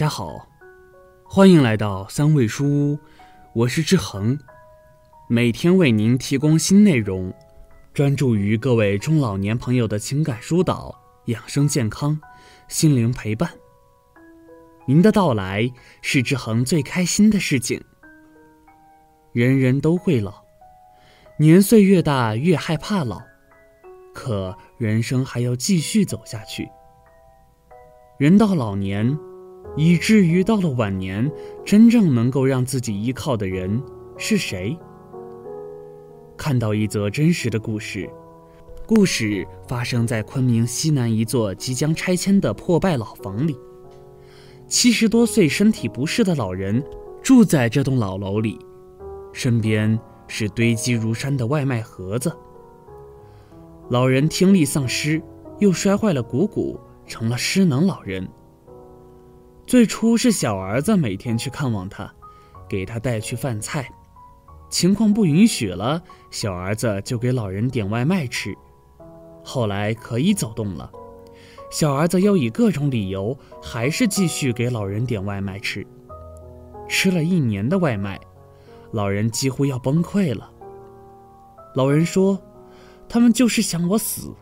大家好，欢迎来到三味书屋，我是志恒，每天为您提供新内容，专注于各位中老年朋友的情感疏导、养生健康、心灵陪伴。您的到来是志恒最开心的事情。人人都会老，年岁越大越害怕老，可人生还要继续走下去。人到老年。以至于到了晚年，真正能够让自己依靠的人是谁？看到一则真实的故事，故事发生在昆明西南一座即将拆迁的破败老房里。七十多岁、身体不适的老人住在这栋老楼里，身边是堆积如山的外卖盒子。老人听力丧失，又摔坏了股骨，成了失能老人。最初是小儿子每天去看望他，给他带去饭菜，情况不允许了，小儿子就给老人点外卖吃。后来可以走动了，小儿子又以各种理由，还是继续给老人点外卖吃。吃了一年的外卖，老人几乎要崩溃了。老人说：“他们就是想我死，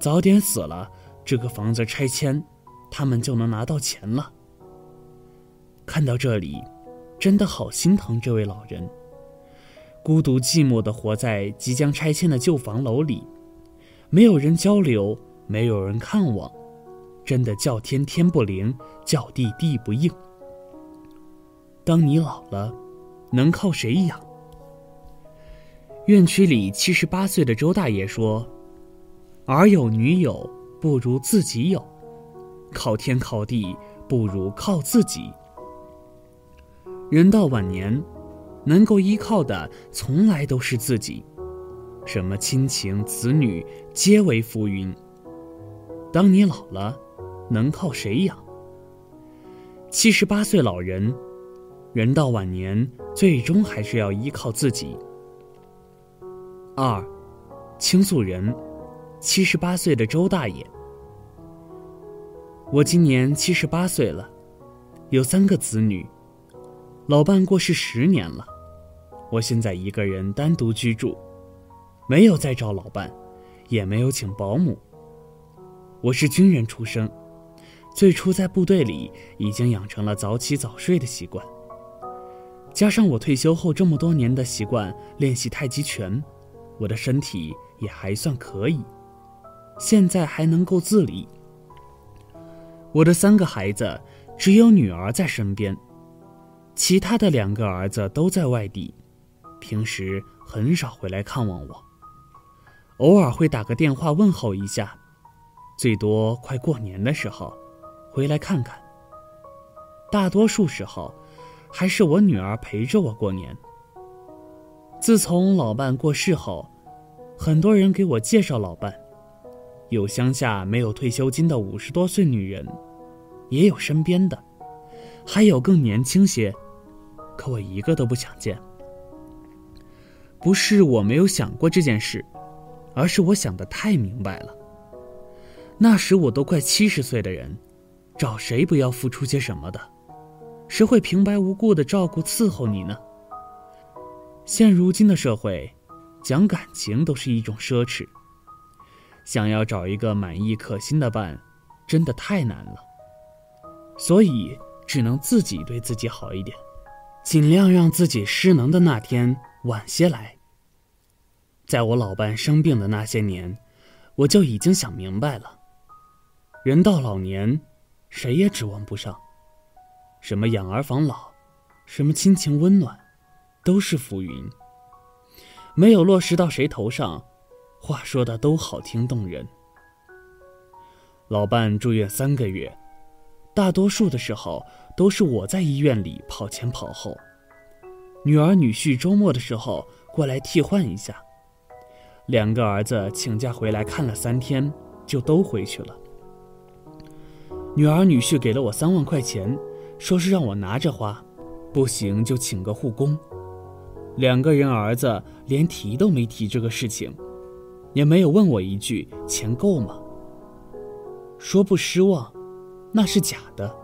早点死了，这个房子拆迁，他们就能拿到钱了。”看到这里，真的好心疼这位老人。孤独寂寞地活在即将拆迁的旧房楼里，没有人交流，没有人看望，真的叫天天不灵，叫地地不应。当你老了，能靠谁养？院区里七十八岁的周大爷说：“儿有女友，不如自己有；靠天靠地，不如靠自己。”人到晚年，能够依靠的从来都是自己，什么亲情、子女皆为浮云。当你老了，能靠谁养？七十八岁老人，人到晚年，最终还是要依靠自己。二，倾诉人，七十八岁的周大爷。我今年七十八岁了，有三个子女。老伴过世十年了，我现在一个人单独居住，没有再找老伴，也没有请保姆。我是军人出生，最初在部队里已经养成了早起早睡的习惯，加上我退休后这么多年的习惯练习太极拳，我的身体也还算可以，现在还能够自理。我的三个孩子，只有女儿在身边。其他的两个儿子都在外地，平时很少回来看望我，偶尔会打个电话问候一下，最多快过年的时候回来看看。大多数时候，还是我女儿陪着我过年。自从老伴过世后，很多人给我介绍老伴，有乡下没有退休金的五十多岁女人，也有身边的，还有更年轻些。可我一个都不想见。不是我没有想过这件事，而是我想的太明白了。那时我都快七十岁的人，找谁不要付出些什么的？谁会平白无故的照顾伺候你呢？现如今的社会，讲感情都是一种奢侈。想要找一个满意可心的伴，真的太难了。所以只能自己对自己好一点。尽量让自己失能的那天晚些来。在我老伴生病的那些年，我就已经想明白了：人到老年，谁也指望不上。什么养儿防老，什么亲情温暖，都是浮云。没有落实到谁头上，话说的都好听动人。老伴住院三个月。大多数的时候都是我在医院里跑前跑后，女儿女婿周末的时候过来替换一下，两个儿子请假回来看了三天就都回去了。女儿女婿给了我三万块钱，说是让我拿着花，不行就请个护工。两个人儿子连提都没提这个事情，也没有问我一句钱够吗？说不失望。那是假的，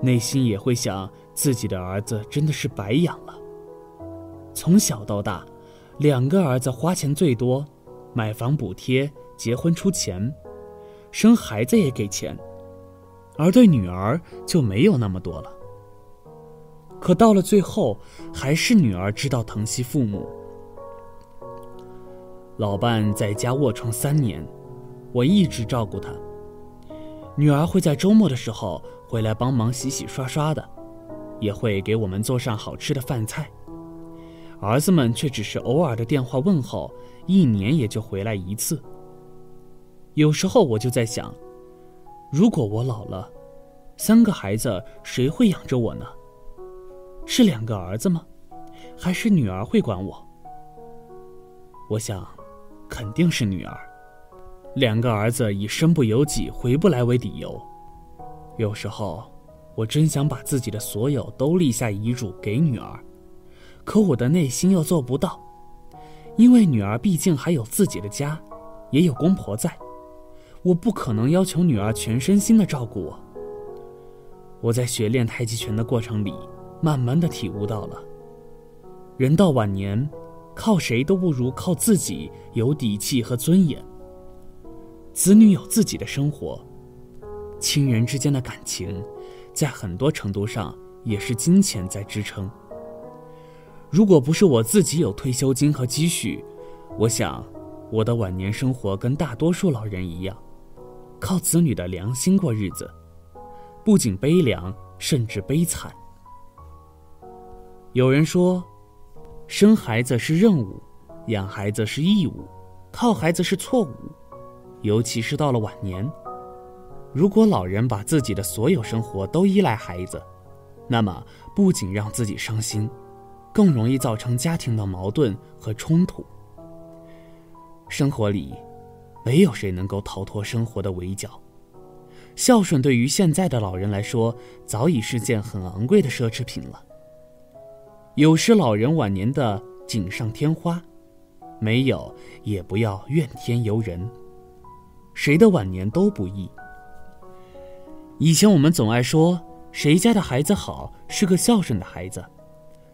内心也会想自己的儿子真的是白养了。从小到大，两个儿子花钱最多，买房补贴，结婚出钱，生孩子也给钱，而对女儿就没有那么多了。可到了最后，还是女儿知道疼惜父母。老伴在家卧床三年，我一直照顾他。女儿会在周末的时候回来帮忙洗洗刷刷的，也会给我们做上好吃的饭菜。儿子们却只是偶尔的电话问候，一年也就回来一次。有时候我就在想，如果我老了，三个孩子谁会养着我呢？是两个儿子吗？还是女儿会管我？我想，肯定是女儿。两个儿子以身不由己、回不来为理由。有时候，我真想把自己的所有都立下遗嘱给女儿。可我的内心又做不到，因为女儿毕竟还有自己的家，也有公婆在，我不可能要求女儿全身心的照顾我。我在学练太极拳的过程里，慢慢的体悟到了，人到晚年，靠谁都不如靠自己有底气和尊严。子女有自己的生活，亲人之间的感情，在很多程度上也是金钱在支撑。如果不是我自己有退休金和积蓄，我想，我的晚年生活跟大多数老人一样，靠子女的良心过日子，不仅悲凉，甚至悲惨。有人说，生孩子是任务，养孩子是义务，靠孩子是错误，尤其是到了晚年，如果老人把自己的所有生活都依赖孩子，那么不仅让自己伤心。更容易造成家庭的矛盾和冲突。生活里，没有谁能够逃脱生活的围剿。孝顺对于现在的老人来说，早已是件很昂贵的奢侈品了。有时老人晚年的锦上添花，没有也不要怨天尤人。谁的晚年都不易。以前我们总爱说，谁家的孩子好，是个孝顺的孩子。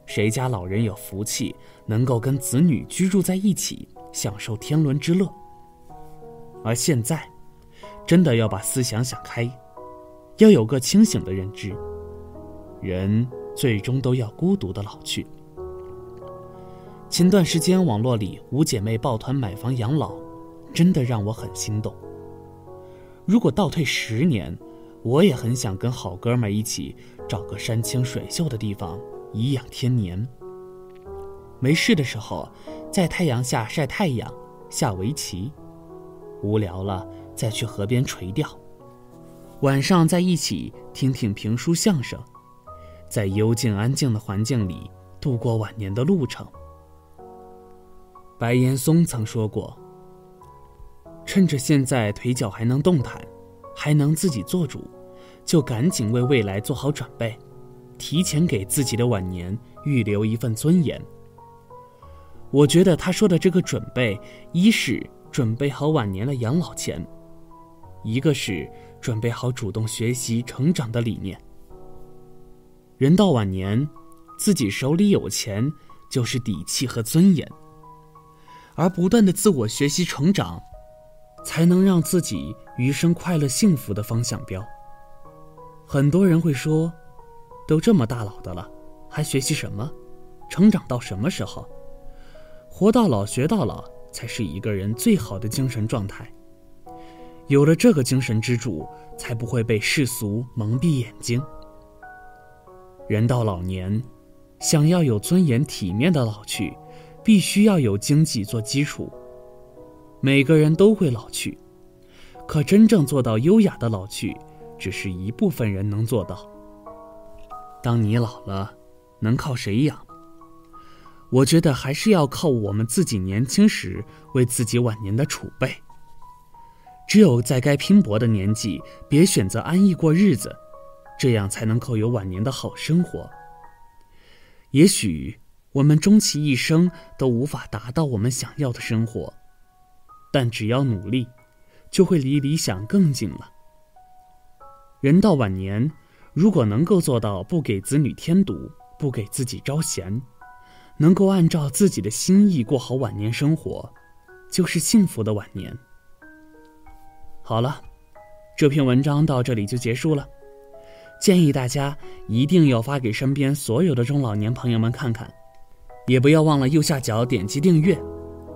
谁家老人有福气，能够跟子女居住在一起，享受天伦之乐？而现在，真的要把思想想开，要有个清醒的认知：人最终都要孤独的老去。前段时间网络里五姐妹抱团买房养老，真的让我很心动。如果倒退十年，我也很想跟好哥们一起找个山清水秀的地方。颐养天年。没事的时候，在太阳下晒太阳、下围棋；无聊了，再去河边垂钓。晚上在一起听听评书、相声，在幽静安静的环境里度过晚年的路程。白岩松曾说过：“趁着现在腿脚还能动弹，还能自己做主，就赶紧为未来做好准备。”提前给自己的晚年预留一份尊严。我觉得他说的这个准备，一是准备好晚年的养老钱，一个是准备好主动学习成长的理念。人到晚年，自己手里有钱就是底气和尊严，而不断的自我学习成长，才能让自己余生快乐幸福的方向标。很多人会说。都这么大老的了，还学习什么？成长到什么时候？活到老学到老，才是一个人最好的精神状态。有了这个精神支柱，才不会被世俗蒙蔽眼睛。人到老年，想要有尊严体面的老去，必须要有经济做基础。每个人都会老去，可真正做到优雅的老去，只是一部分人能做到。当你老了，能靠谁养？我觉得还是要靠我们自己年轻时为自己晚年的储备。只有在该拼搏的年纪，别选择安逸过日子，这样才能够有晚年的好生活。也许我们终其一生都无法达到我们想要的生活，但只要努力，就会离理想更近了。人到晚年。如果能够做到不给子女添堵，不给自己招嫌，能够按照自己的心意过好晚年生活，就是幸福的晚年。好了，这篇文章到这里就结束了。建议大家一定要发给身边所有的中老年朋友们看看，也不要忘了右下角点击订阅，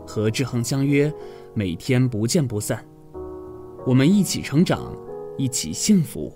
和志恒相约，每天不见不散。我们一起成长，一起幸福。